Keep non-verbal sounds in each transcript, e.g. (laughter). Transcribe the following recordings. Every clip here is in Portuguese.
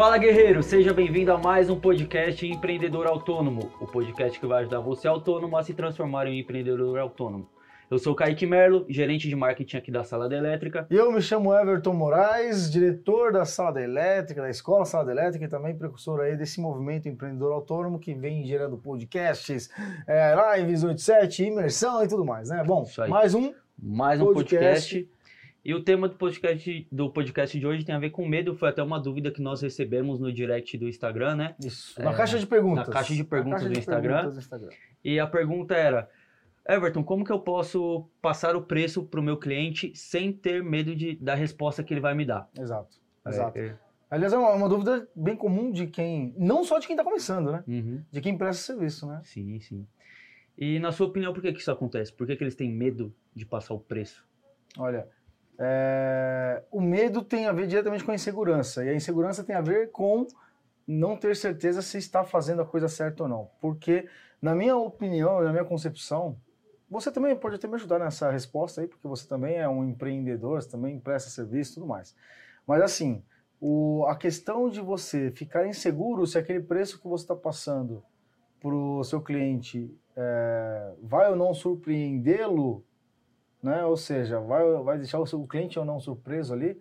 Fala guerreiro, seja bem-vindo a mais um podcast Empreendedor Autônomo, o podcast que vai ajudar você autônomo a se transformar em um empreendedor autônomo. Eu sou o Kaique Merlo, gerente de marketing aqui da Sala da Elétrica. E eu me chamo Everton Moraes, diretor da Sala da Elétrica, da Escola Sala da Elétrica e também precursor aí desse movimento empreendedor autônomo que vem gerando podcasts, é, lives 87, imersão e tudo mais, né? Bom, mais um mais um podcast. podcast. E o tema do podcast, do podcast de hoje tem a ver com medo. Foi até uma dúvida que nós recebemos no direct do Instagram, né? Isso. Na é, caixa de perguntas. Na caixa de perguntas, caixa do, de Instagram. perguntas do Instagram. E a pergunta era: Everton, como que eu posso passar o preço para o meu cliente sem ter medo de, da resposta que ele vai me dar? Exato, é, exato. É, Aliás, é uma, uma, dúvida bem comum de quem, não só de quem está começando, né? Uhum. De quem presta serviço, né? Sim, sim. E na sua opinião, por que, que isso acontece? Por que, que eles têm medo de passar o preço? Olha, é, o medo tem a ver diretamente com a insegurança. E a insegurança tem a ver com não ter certeza se está fazendo a coisa certa ou não. Porque, na minha opinião, na minha concepção, você também pode até me ajudar nessa resposta aí, porque você também é um empreendedor, você também presta serviço e tudo mais. Mas assim, o, a questão de você ficar inseguro se aquele preço que você está passando para o seu cliente é, vai ou não surpreendê-lo, né? ou seja, vai, vai deixar o seu cliente ou não surpreso ali,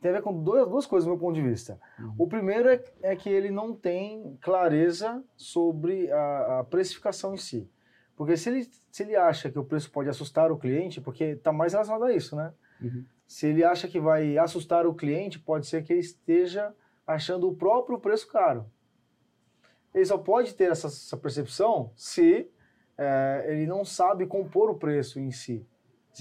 tem a ver com duas, duas coisas do meu ponto de vista. Uhum. O primeiro é, é, que ele não tem clareza sobre a, a precificação em si. Porque se ele, se ele acha que o preço pode assustar o cliente, porque está mais relacionado a isso, né? Uhum. Se ele acha que vai assustar o cliente, pode ser que ele esteja achando o próprio preço caro. Ele só pode ter essa, essa percepção se é, ele não sabe compor o preço em si.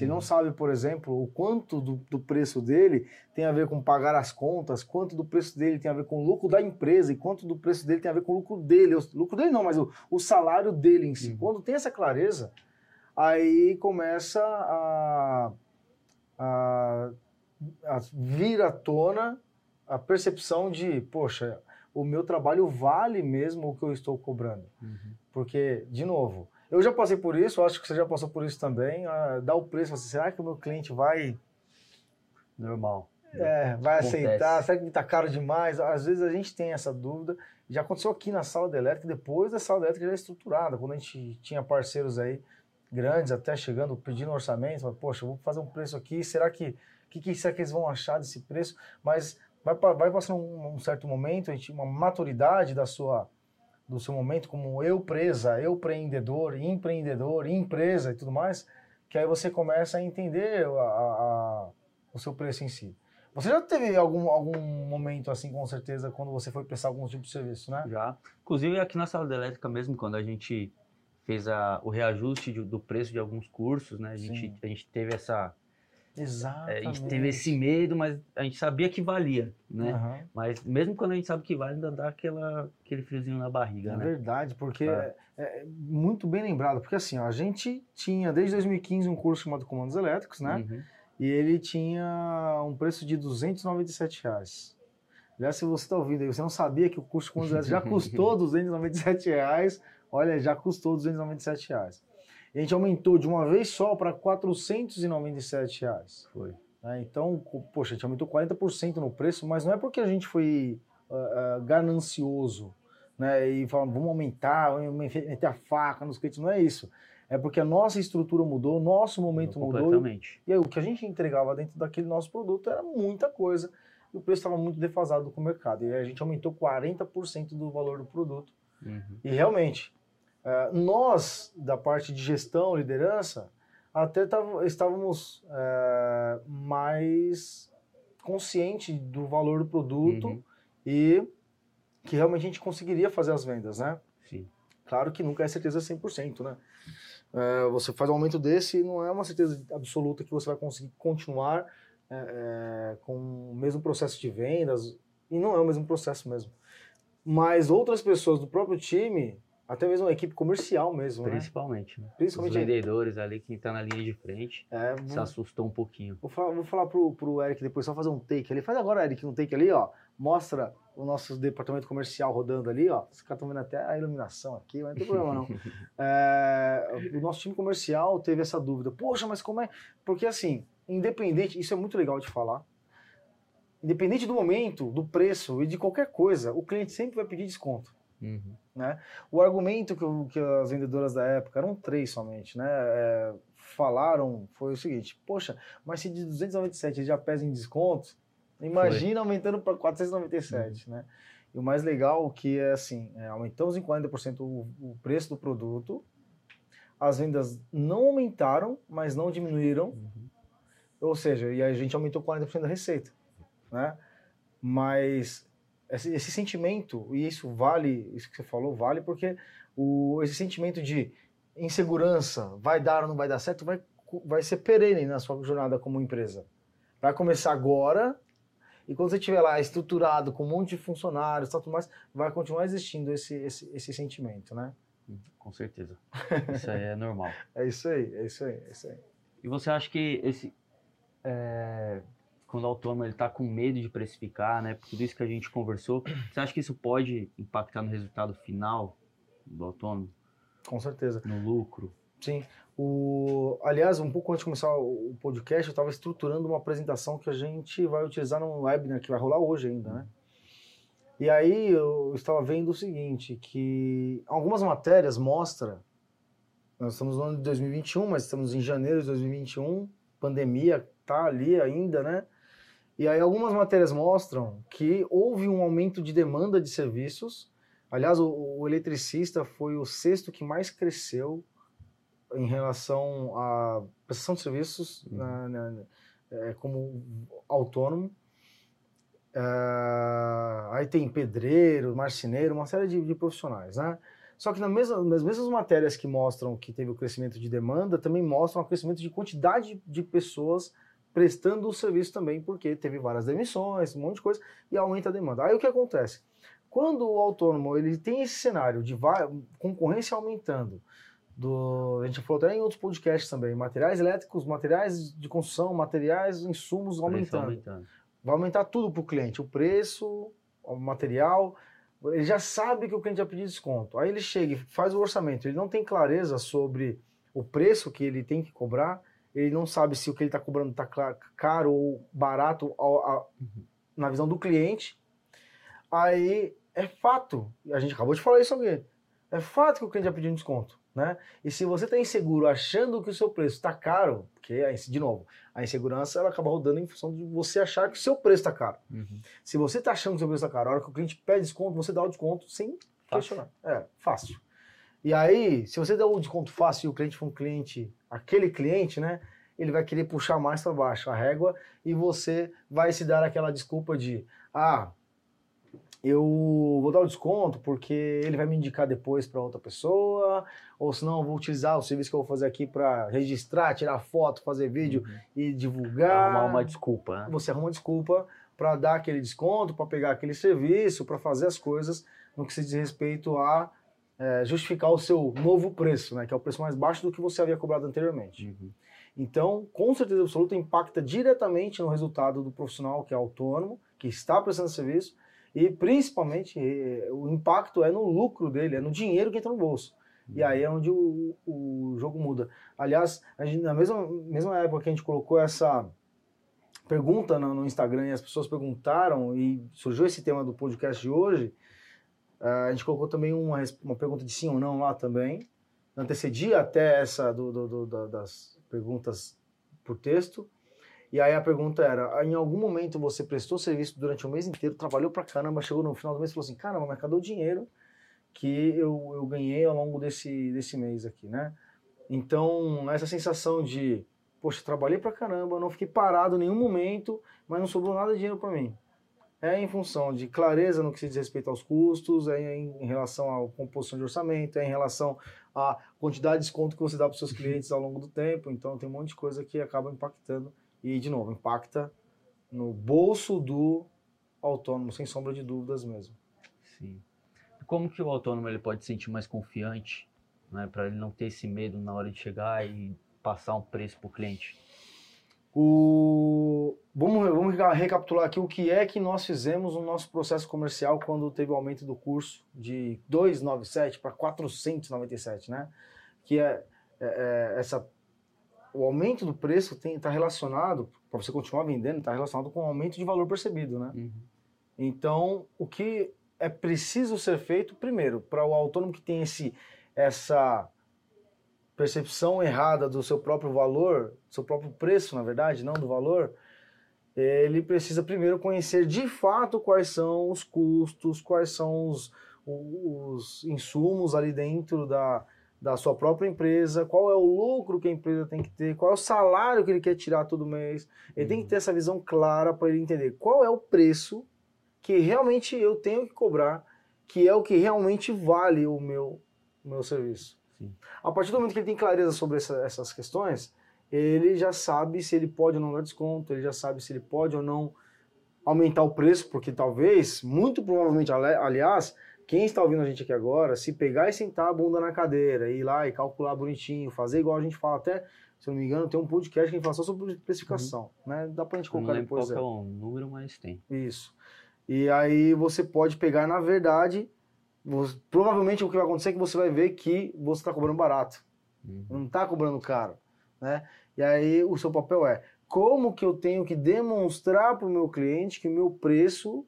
Ele não uhum. sabe, por exemplo, o quanto do, do, preço dele tem a ver com pagar as contas, quanto do preço dele tem a ver com o lucro da empresa e quanto do preço dele tem a ver com o lucro dele. O lucro dele não, mas o, o salário dele em si. Uhum. Quando tem essa clareza, aí começa a, a, a vir à tona a percepção de, poxa, o meu trabalho vale mesmo o que eu estou cobrando. Uhum. Porque, de novo, eu já passei por isso, acho que você já passou por isso também. Uh, dá o preço, assim, será que o meu cliente vai. Normal. É, vai Acontece. aceitar? Será que está caro demais? Às vezes a gente tem essa dúvida. Já aconteceu aqui na sala de elétrica, depois da sala de elétrica já é estruturada, quando a gente tinha parceiros aí grandes, até chegando, pedindo orçamento, mas, poxa, vou fazer um preço aqui, será que, que, que será que eles vão achar desse preço? Mas vai, vai passando um, um certo momento, a gente, uma maturidade da sua, do seu momento como eu presa, eu empreendedor, empreendedor, empresa e tudo mais, que aí você começa a entender a, a, o seu preço em si. Você já teve algum, algum momento assim, com certeza, quando você foi prestar algum tipo de serviço, né? Já. Inclusive aqui na sala de elétrica mesmo, quando a gente fez a, o reajuste de, do preço de alguns cursos, né? A gente, a gente teve essa, Exatamente. É, a gente teve esse medo, mas a gente sabia que valia, né? Uhum. Mas mesmo quando a gente sabe que vale, ainda dá aquela, aquele friozinho na barriga, é né? verdade, porque é. é. é. muito bem lembrado, porque assim, ó, a gente tinha desde 2015 um curso chamado Comandos Elétricos, né? Uhum. E ele tinha um preço de 297 reais. Aliás, se você está ouvindo aí, você não sabia que o curso de Comandos Elétricos já (laughs) custou 297 reais, olha, já custou 297 reais a gente aumentou de uma vez só para 497 reais. Foi. É, então, poxa, a gente aumentou 40% no preço, mas não é porque a gente foi uh, uh, ganancioso, né? E falando, vamos aumentar, vamos meter a faca nos clientes, não é isso. É porque a nossa estrutura mudou, o nosso momento mudou. Completamente. E aí, o que a gente entregava dentro daquele nosso produto era muita coisa. E o preço estava muito defasado com o mercado. E aí a gente aumentou 40% do valor do produto. Uhum. E realmente, Uh, nós, da parte de gestão, liderança, até tav- estávamos uh, mais conscientes do valor do produto uhum. e que realmente a gente conseguiria fazer as vendas, né? Sim. Claro que nunca é certeza 100%, né? Uh, você faz um aumento desse e não é uma certeza absoluta que você vai conseguir continuar com o mesmo processo de vendas e não é o mesmo processo mesmo. Mas outras pessoas do próprio time até mesmo a equipe comercial mesmo, né? Principalmente, né? Principalmente. Os vendedores ali, quem está na linha de frente, é, se assustou um pouquinho. Vou falar, vou falar pro, pro Eric depois, só fazer um take ali. Faz agora, Eric, um take ali, ó. Mostra o nosso departamento comercial rodando ali, ó. Os caras estão vendo até a iluminação aqui, mas não tem problema não. (laughs) é, o nosso time comercial teve essa dúvida. Poxa, mas como é? Porque assim, independente, isso é muito legal de falar. independente do momento, do preço e de qualquer coisa, o cliente sempre vai pedir desconto. Uhum. Né? O argumento que, que as vendedoras da época, eram três somente, né? é, falaram foi o seguinte: poxa, mas se de 297 ele já pesa em descontos, imagina aumentando para 497, né? E o mais legal que é assim: é, aumentamos em 40% o, o preço do produto, as vendas não aumentaram, mas não diminuíram, Uhum. ou seja, e a gente aumentou 40% da receita, né? Mas esse, esse sentimento, e isso vale, isso que você falou, vale porque o, esse sentimento de insegurança, vai dar ou não vai dar certo, vai, vai ser perene na sua jornada como empresa. Vai começar agora, e quando você estiver lá estruturado, com um monte de funcionários, tal, tudo mais, vai continuar existindo esse, esse, esse sentimento, né? Com certeza. Isso aí é normal. (laughs) É isso aí, é isso aí, é isso aí. E você acha que esse. é, quando o autônomo ele tá com medo de precificar, né? Por tudo isso que a gente conversou, você acha que isso pode impactar no resultado final do autônomo? Com certeza. No lucro? Sim. O, aliás, um pouco antes de começar o o podcast, eu estava estruturando uma apresentação que a gente vai utilizar num webinar que vai rolar hoje ainda, né? E aí eu estava vendo o seguinte, que algumas matérias mostram, nós estamos no ano de 2021, mas estamos em janeiro de 2021, pandemia tá ali ainda, né? E aí algumas matérias mostram que houve um aumento de demanda de serviços. Aliás, o, o eletricista foi o sexto que mais cresceu em relação à prestação de serviços Uhum. na- na- é, como autônomo. É, aí tem pedreiro, marceneiro, uma série de, de profissionais, né? Só que na mesma, nas mesmas matérias que mostram que teve o crescimento de demanda, também mostram o crescimento de quantidade de pessoas prestando o serviço também, porque teve várias demissões, um monte de coisa, e aumenta a demanda. Aí o que acontece? Quando o autônomo ele tem esse cenário de concorrência aumentando, do, a gente falou até em outros podcasts também, materiais elétricos, materiais de construção, materiais, insumos aumentando. aumentando. Vai aumentar tudo para o cliente, o preço, o material. Ele já sabe que o cliente vai pedir desconto. Aí ele chega e faz o orçamento. Ele não tem clareza sobre o preço que ele tem que cobrar. Ele não sabe se o que ele está cobrando está caro ou barato ao- a- na visão do cliente. Aí é fato, a gente acabou de falar isso aqui, é fato que o cliente vai pedir um desconto. Né? E se você está inseguro achando que o seu preço está caro, porque, de novo, a insegurança ela acaba rodando em função de você achar que o seu preço está caro. Uhum. Se você está achando que o seu preço está caro, a hora que o cliente pede desconto, você dá o desconto sem Fácil. questionar. É, fácil. E aí, se você dá o desconto fácil e o cliente for um cliente, aquele cliente, né? Ele vai querer puxar mais para baixo a régua e você vai se dar aquela desculpa de, ah, eu vou dar o desconto porque ele vai me indicar depois para outra pessoa, ou senão eu vou utilizar o serviço que eu vou fazer aqui para registrar, tirar foto, fazer vídeo Uhum. e divulgar Arrumar uma desculpa, né? você arruma desculpa para dar aquele desconto, para pegar aquele serviço, para fazer as coisas no que se diz respeito a é, justificar o seu novo preço, né, que é o preço mais baixo do que você havia cobrado anteriormente. Uhum. Então, com certeza absoluta, impacta diretamente no resultado do profissional que é autônomo, que está prestando serviço, e principalmente eh, o impacto é no lucro dele, é no dinheiro que entra no bolso. E aí é onde o, o jogo muda. Aliás, gente, na mesma, mesma época que a gente colocou essa pergunta no, no Instagram e as pessoas perguntaram e surgiu esse tema do podcast de hoje, a gente colocou também uma, uma pergunta de sim ou não lá também. Antecedia até essa do, do- do- da- das perguntas por texto. E aí a pergunta era: em algum momento você prestou serviço durante o mês inteiro, trabalhou pra caramba, chegou no final do mês e falou assim: caramba, mas cadê o dinheiro que eu, eu ganhei ao longo desse, desse mês aqui, né? Então, essa sensação de, poxa, trabalhei pra caramba, não fiquei parado em nenhum momento, mas não sobrou nada de dinheiro para mim. É em função de clareza no que se diz respeito aos custos, é em, relação à composição de orçamento, é em relação à quantidade de desconto que você dá para os seus clientes ao longo do tempo. Então, tem um monte de coisa que acaba impactando. E, de novo, impacta no bolso do autônomo, sem sombra de dúvidas mesmo. Sim. Como que o autônomo ele pode se sentir mais confiante, né, para ele não ter esse medo na hora de chegar e passar um preço para o cliente? O... Vamos, vamos reca- recapitular aqui o que é que nós fizemos no nosso processo comercial quando teve o aumento do curso de 297 para 497, né? Que é, é- é essa o aumento do preço está relacionado, para você continuar vendendo, está relacionado com o aumento de valor percebido, né? Uhum. Então, o que é preciso ser feito, primeiro, para o autônomo que tem esse, essa percepção errada do seu próprio valor, do seu próprio preço, na verdade, não do valor, ele precisa primeiro conhecer de fato quais são os custos, quais são os, os insumos ali dentro da, da sua própria empresa, qual é o lucro que a empresa tem que ter, qual é o salário que ele quer tirar todo mês. Ele uhum. tem que uhum. ter essa visão clara para ele entender qual é o preço que realmente eu tenho que cobrar, que é o que realmente vale o meu, o meu serviço. Sim. A partir do momento que ele tem clareza sobre essa, essas questões, ele já sabe se ele pode ou não dar desconto, ele já sabe se ele pode ou não aumentar o preço, porque talvez, muito provavelmente, aliás, quem está ouvindo a gente aqui agora, se pegar e sentar a bunda na cadeira, ir lá e calcular bonitinho, fazer igual a gente fala até, se eu não me engano, tem um podcast que a gente fala só sobre especificação, uhum. né? Dá pra gente colocar não depois. Qual é o número, mas tem. Isso. E aí você pode pegar, na verdade, você, provavelmente o que vai acontecer é que você vai ver que você está cobrando barato. Uhum. Não está cobrando caro. Né? E aí o seu papel é como que eu tenho que demonstrar para o meu cliente que o meu preço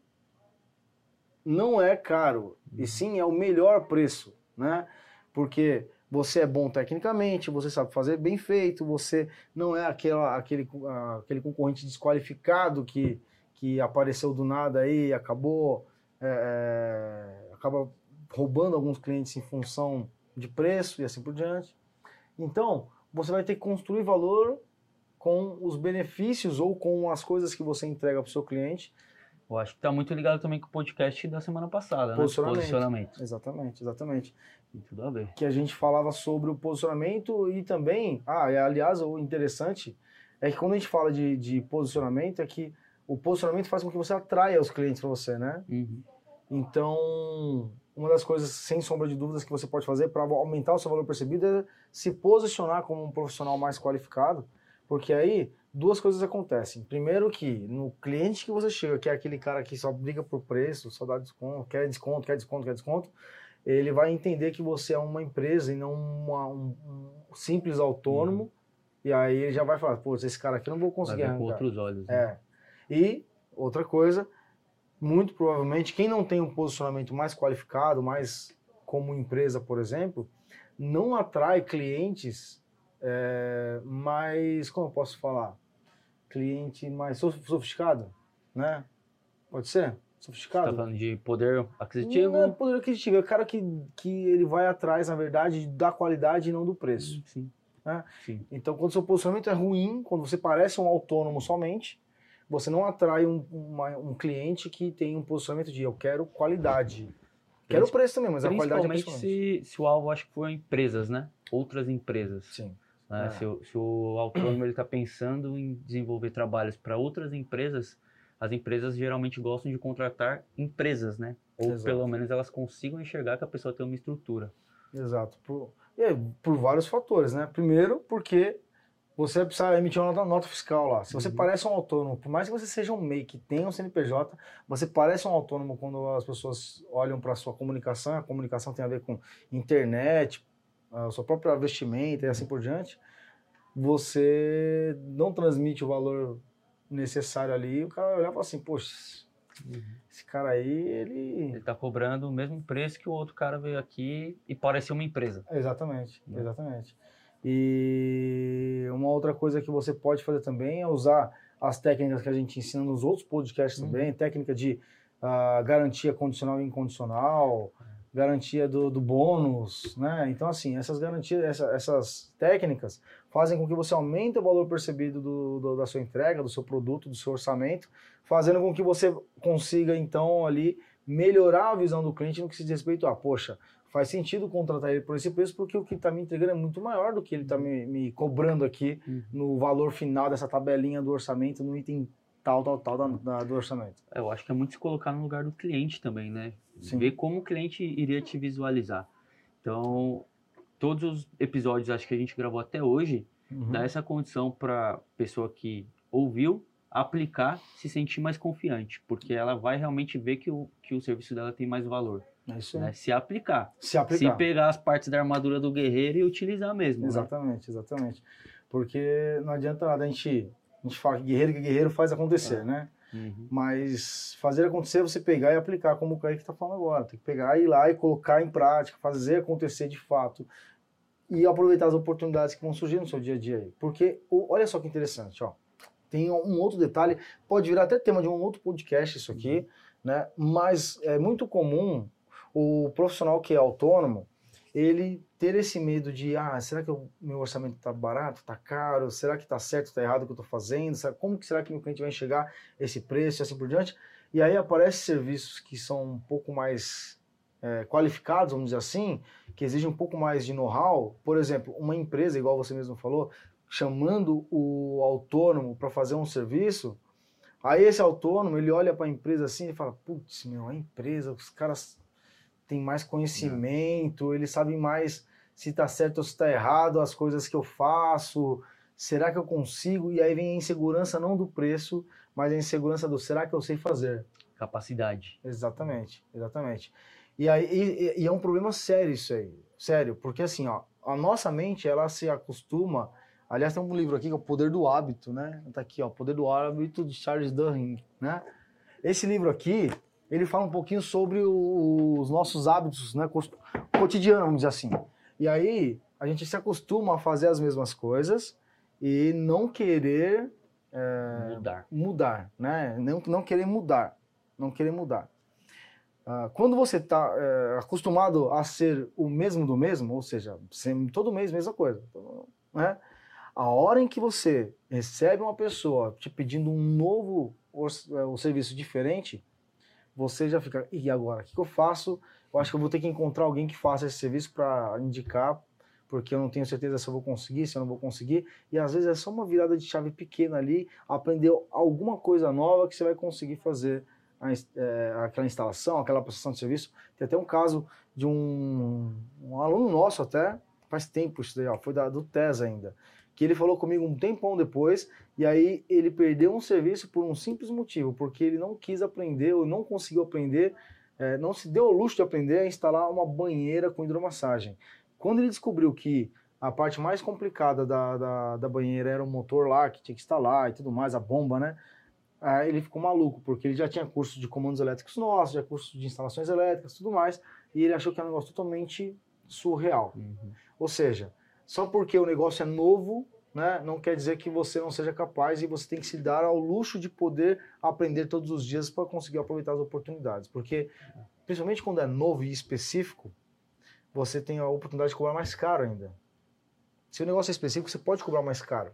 não é caro, e uhum. sim é o melhor preço, né? Porque você é bom tecnicamente, você sabe fazer bem feito, você não é aquela, aquele, aquele concorrente desqualificado que, que apareceu do nada aí e acabou é, é, acaba roubando alguns clientes em função de preço e assim por diante. Então, você vai ter que construir valor com os benefícios ou com as coisas que você entrega para o seu cliente. Eu acho que está muito ligado também com o podcast da semana passada, posicionamento. né? Posicionamento. Exatamente, exatamente. Tem tudo a ver. Que a gente falava sobre o posicionamento e também, ah, aliás, o interessante é que quando a gente fala de, de posicionamento, é que o posicionamento faz com que você atraia os clientes para você, né? Uhum. Então, uma das coisas, sem sombra de dúvidas, que você pode fazer para aumentar o seu valor percebido é se posicionar como um profissional mais qualificado, porque aí duas coisas acontecem. Primeiro que no cliente que você chega, que é aquele cara que só briga por preço, só dá desconto, quer desconto, quer desconto, quer desconto, ele vai entender que você é uma empresa e não uma, um, um, simples autônomo, uhum. e aí ele já vai falar, pô, esse cara aqui eu não vou conseguir vai arrancar. com outros olhos. Né? É. E outra coisa, muito provavelmente quem não tem um posicionamento mais qualificado, mais como empresa, por exemplo, não atrai clientes é, mais, como eu posso falar, cliente mais sofisticado, né? Pode ser? Sofisticado? Você tá falando de poder aquisitivo? Não é poder aquisitivo, é o cara que, que ele vai atrás, na verdade, da qualidade e não do preço. Sim. Né? Sim. Então, quando seu posicionamento é ruim, quando você parece um autônomo somente, você não atrai um, uma, um cliente que tem um posicionamento de eu quero qualidade. Quero o preço também, mas a qualidade é Principalmente se, se o alvo, acho que for empresas, né? Outras empresas. Sim. Né? É. Se, o, se o autônomo está pensando em desenvolver trabalhos para outras empresas, as empresas geralmente gostam de contratar empresas, né? Ou Exato. pelo menos elas consigam enxergar que a pessoa tem uma estrutura. Exato. Por, por vários fatores, né? Primeiro, porque você precisa emitir uma nota fiscal lá. Se você uhum. parece um autônomo, por mais que você seja um MEI que tenha um CNPJ, você parece um autônomo quando as pessoas olham para a sua comunicação, a comunicação tem a ver com internet, a sua própria vestimenta e assim por diante, você não transmite o valor necessário ali, o cara vai olhar e fala assim, poxa, uhum. esse cara aí, ele... Ele está cobrando o mesmo preço que o outro cara veio aqui e parece uma empresa. Exatamente, uhum. exatamente. E uma outra coisa que você pode fazer também é usar as técnicas que a gente ensina nos outros podcasts uhum. também, técnica de uh, garantia condicional e incondicional, garantia do, do, bônus, né? Então, assim, essas garantias, essa, essas técnicas fazem com que você aumente o valor percebido do, do, da sua entrega, do seu produto, do seu orçamento, fazendo com que você consiga, então, ali melhorar a visão do cliente no que se diz respeito a, poxa, faz sentido contratar ele por esse preço porque o que está me entregando é muito maior do que ele está me, me, cobrando aqui uhum. no valor final dessa tabelinha do orçamento, no item tal, tal, tal da, da, do orçamento. É, eu acho que é muito se colocar no lugar do cliente também, né? Sim. Ver como o cliente iria te visualizar. Então, todos os episódios, acho que a gente gravou até hoje, uhum. dá essa condição para pessoa que ouviu aplicar, se sentir mais confiante, porque ela vai realmente ver que o, que o serviço dela tem mais valor. É isso né? Se aplicar. Se aplicar. Se pegar as partes da armadura do guerreiro e utilizar mesmo. Exatamente, né? exatamente. Porque não adianta nada a gente, a gente fala que guerreiro que guerreiro faz acontecer, É. né? Uhum. Mas fazer acontecer é você pegar e aplicar, como o Kaique está falando agora. Tem que pegar e ir lá e colocar em prática, fazer acontecer de fato. E aproveitar as oportunidades que vão surgir no seu dia a dia aí. Porque, olha só que interessante, ó. Tem um outro detalhe, pode virar até tema de um outro podcast isso aqui, né? Mas é muito comum o profissional que é autônomo, ele ter esse medo de, ah, será que o meu orçamento está barato, está caro? Será que está certo, está errado o que eu estou fazendo? Como que será que meu cliente vai enxergar esse preço e assim por diante? E aí aparecem serviços que são um pouco mais é, qualificados, vamos dizer assim, que exigem um pouco mais de know-how. Por exemplo, uma empresa, igual você mesmo falou, chamando o autônomo para fazer um serviço, aí esse autônomo, ele olha para a empresa assim e fala, putz, meu, a empresa, os caras têm mais conhecimento, eles sabem mais se está certo ou se está errado, as coisas que eu faço, será que eu consigo? E aí vem a insegurança não do preço, mas a insegurança do será que eu sei fazer? Capacidade. Exatamente, exatamente. E aí e, e é um problema sério isso aí, sério, porque assim, ó, a nossa mente ela se acostuma. Aliás, tem um livro aqui que é o Poder do Hábito, né? Tá aqui, ó, Poder do Hábito de Charles Duhigg, né? Esse livro aqui, ele fala um pouquinho sobre o- os nossos hábitos, né, cos- cotidiano, vamos dizer assim. E aí a gente se acostuma a fazer as mesmas coisas e não querer é, Mudar. mudar, né? Não, não querer mudar, não querer mudar. Ah, quando você está acostumado a ser o mesmo do mesmo, ou seja, sempre, todo mês mesma coisa, né? A hora em que você recebe uma pessoa te pedindo um novo eh, um serviço diferente, você já fica, e agora? O que, que eu faço? Eu acho que eu vou ter que encontrar alguém que faça esse serviço para indicar, porque eu não tenho certeza se eu vou conseguir, se eu não vou conseguir. E às vezes é só uma virada de chave pequena ali, aprender alguma coisa nova que você vai conseguir fazer a eh, aquela instalação, aquela prestação de serviço. Tem até um caso de um, um aluno nosso até, faz tempo isso daí, ó, foi da, do TES ainda, que ele falou comigo um tempão depois, e aí ele perdeu um serviço por um simples motivo, porque ele não quis aprender, ou não conseguiu aprender, eh, não se deu ao luxo de aprender a instalar uma banheira com hidromassagem. Quando ele descobriu que a parte mais complicada da, da, da banheira era o motor lá, que tinha que instalar e tudo mais, a bomba, né? Aí ele ficou maluco, porque ele já tinha curso de comandos elétricos nossos, já curso de instalações elétricas tudo mais, e ele achou que era um negócio totalmente surreal. Uhum. Ou seja, só porque o negócio é novo, né, não quer dizer que você não seja capaz e você tem que se dar ao luxo de poder aprender todos os dias para conseguir aproveitar as oportunidades. Porque, principalmente quando é novo e específico, você tem a oportunidade de cobrar mais caro ainda. Se o negócio é específico, você pode cobrar mais caro.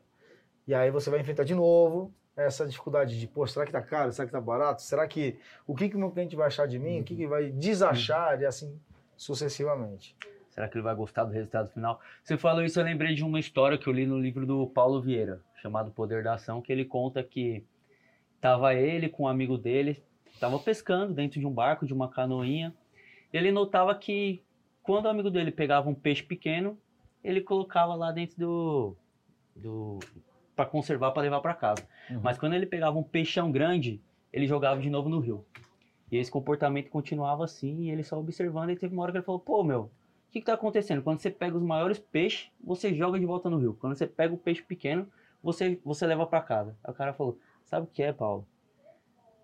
E aí você vai enfrentar de novo essa dificuldade de, pô, será que tá caro? Será que tá barato? Será que o que que o meu cliente vai achar de mim? O que que vai desachar e assim sucessivamente. Será que ele vai gostar do resultado final? Você falou isso, eu lembrei de uma história que eu li no livro do Paulo Vieira, chamado Poder da Ação, que ele conta que tava ele com um amigo dele, tava pescando dentro de um barco, de uma canoinha. Ele notava que quando o amigo dele pegava um peixe pequeno, ele colocava lá dentro do do para conservar para levar para casa. Uhum. Mas quando ele pegava um peixão grande, ele jogava de novo no rio. E esse comportamento continuava assim, e ele só observando, e teve uma hora que ele falou, pô, meu, que que tá acontecendo? Quando você pega os maiores peixes, você joga de volta no rio. Quando você pega o peixe pequeno, você, você leva para casa. Aí o cara falou, sabe o que é, Paulo?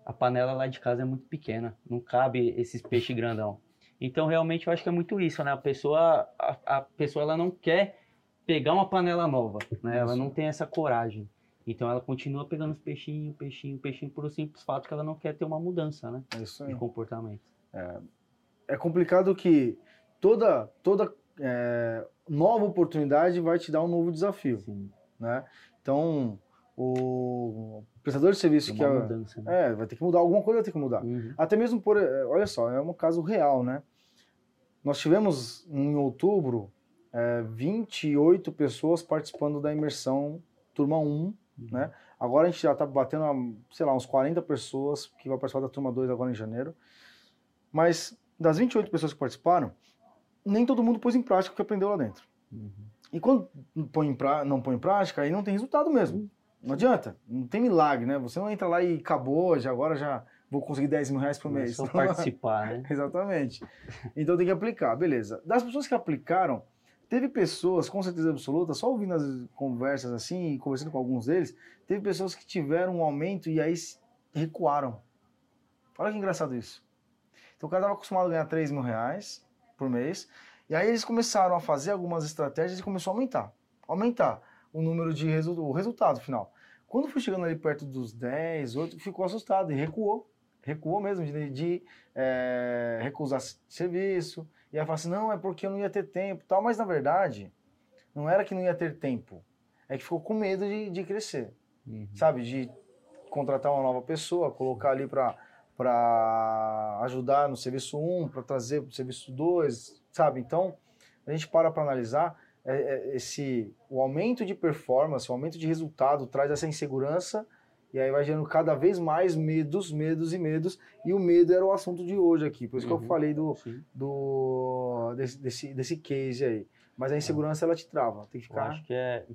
A panela lá de casa é muito pequena, não cabe esses peixes grandão. Então, realmente, eu acho que é muito isso, né? A pessoa, a, a pessoa ela não quer pegar uma panela nova, né? Ela não tem essa coragem. Então, ela continua pegando os peixinhos, peixinho, peixinho, por o simples fato que ela não quer ter uma mudança, né? É isso aí. De comportamento. é complicado que toda, toda é, nova oportunidade vai te dar um novo desafio, Sim, né? Então, o prestador de serviço que é, mudança, né? é, vai ter que mudar, alguma coisa vai ter que mudar. Uhum. Até mesmo por, é, olha só, é um caso real, né? Nós tivemos em outubro é, 28 pessoas participando da imersão turma 1, né? Agora a gente já está batendo, a, sei lá, uns 40 pessoas que vai participar da turma 2 agora em janeiro. Mas das 28 pessoas que participaram, nem todo mundo pôs em prática o que aprendeu lá dentro. Uhum. E quando põe em pra- não põe em prática, aí não tem resultado mesmo. Não adianta, não tem milagre, né? Você não entra lá e acabou, já agora já vou conseguir 10 mil reais por (laughs) Não é mês. só participar, né? (laughs) Exatamente. Então tem que aplicar, beleza. Das pessoas que aplicaram, Teve pessoas, com certeza absoluta, só ouvindo as conversas assim, conversando com alguns deles, teve pessoas que tiveram um aumento e aí recuaram. Olha que engraçado isso. Então o cara estava acostumado a ganhar 3 mil reais por mês, e aí eles começaram a fazer algumas estratégias e começou a aumentar. Aumentar o número de resu o resultado final. Quando foi chegando ali perto dos 10, 8, ficou assustado e recuou. Recuou mesmo, de, de é, recusar serviço. E aí fala assim, não, é porque eu não ia ter tempo tal. Mas na verdade, não era que não ia ter tempo. É que ficou com medo de, de crescer. Uhum. Sabe? De contratar uma nova pessoa, colocar ali para ajudar no serviço 1, para trazer para o serviço 2, sabe? Então, a gente para para analisar é, é, esse o aumento de performance, o aumento de resultado traz essa insegurança e aí vai gerando cada vez mais medos, medos e medos. E o medo era o assunto de hoje aqui. Por isso uhum, que eu uhum. falei do, do desse, desse, desse case aí. Mas a insegurança ela te trava. Tem que ficar. Eu acho que é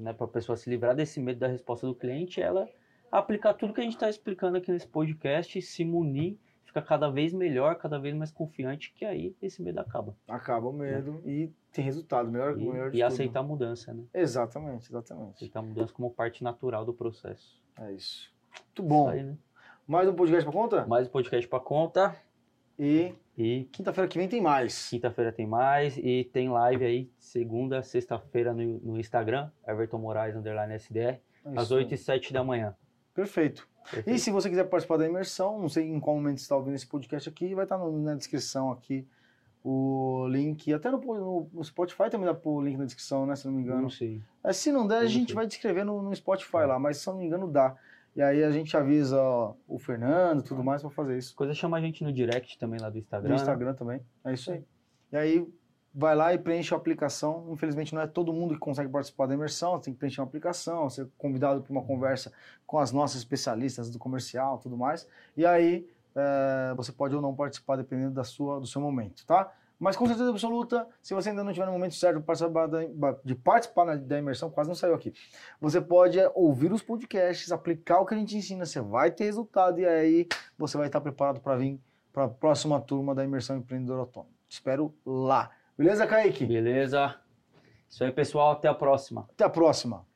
né, para a pessoa se livrar desse medo da resposta do cliente, ela aplicar tudo que a gente está explicando aqui nesse podcast, se munir fica cada vez melhor, cada vez mais confiante, que aí esse medo acaba. Acaba o medo né? e tem resultado, melhor, e, melhor E aceitar a mudança, né? Exatamente, exatamente. Aceitar a mudança como parte natural do processo. É isso. Muito bom. Aí, né? Mais um podcast para conta? Mais um podcast para conta. E, e quinta-feira que vem tem mais. Quinta-feira tem mais e tem live aí segunda, sexta-feira no, no Instagram, Everton Moraes, underline SDR, é às 8 e 7 da manhã. Perfeito. Perfeito. E se você quiser participar da imersão, não sei em qual momento você está ouvindo esse podcast aqui, vai estar tá no, na descrição aqui o link, até no, no, Spotify também dá o link na descrição, né? Se não me engano. Não sei. É, se não der, a gente sei. vai descrever no, no Spotify é. lá, mas se não me engano dá. E aí a gente avisa ó, o Fernando e tudo mais para fazer isso. Coisa chama a gente no direct também lá do Instagram. No né? Instagram né? também. É isso aí. E aí vai lá e preenche a aplicação. Infelizmente não é todo mundo que consegue participar da imersão, tem que preencher uma aplicação, ser convidado para uma conversa com as nossas especialistas do comercial, tudo mais. E aí é, você pode ou não participar dependendo da sua, do seu momento, tá? Mas com certeza absoluta, se você ainda não tiver no momento certo de participar da, da imersão, quase não saiu aqui. Você pode é, ouvir os podcasts, aplicar o que a gente ensina, você vai ter resultado e aí você vai estar preparado para vir para a próxima turma da imersão empreendedor autônomo. Te espero lá. Beleza, Kaique? Beleza. Isso aí, pessoal. Até a próxima. Até a próxima.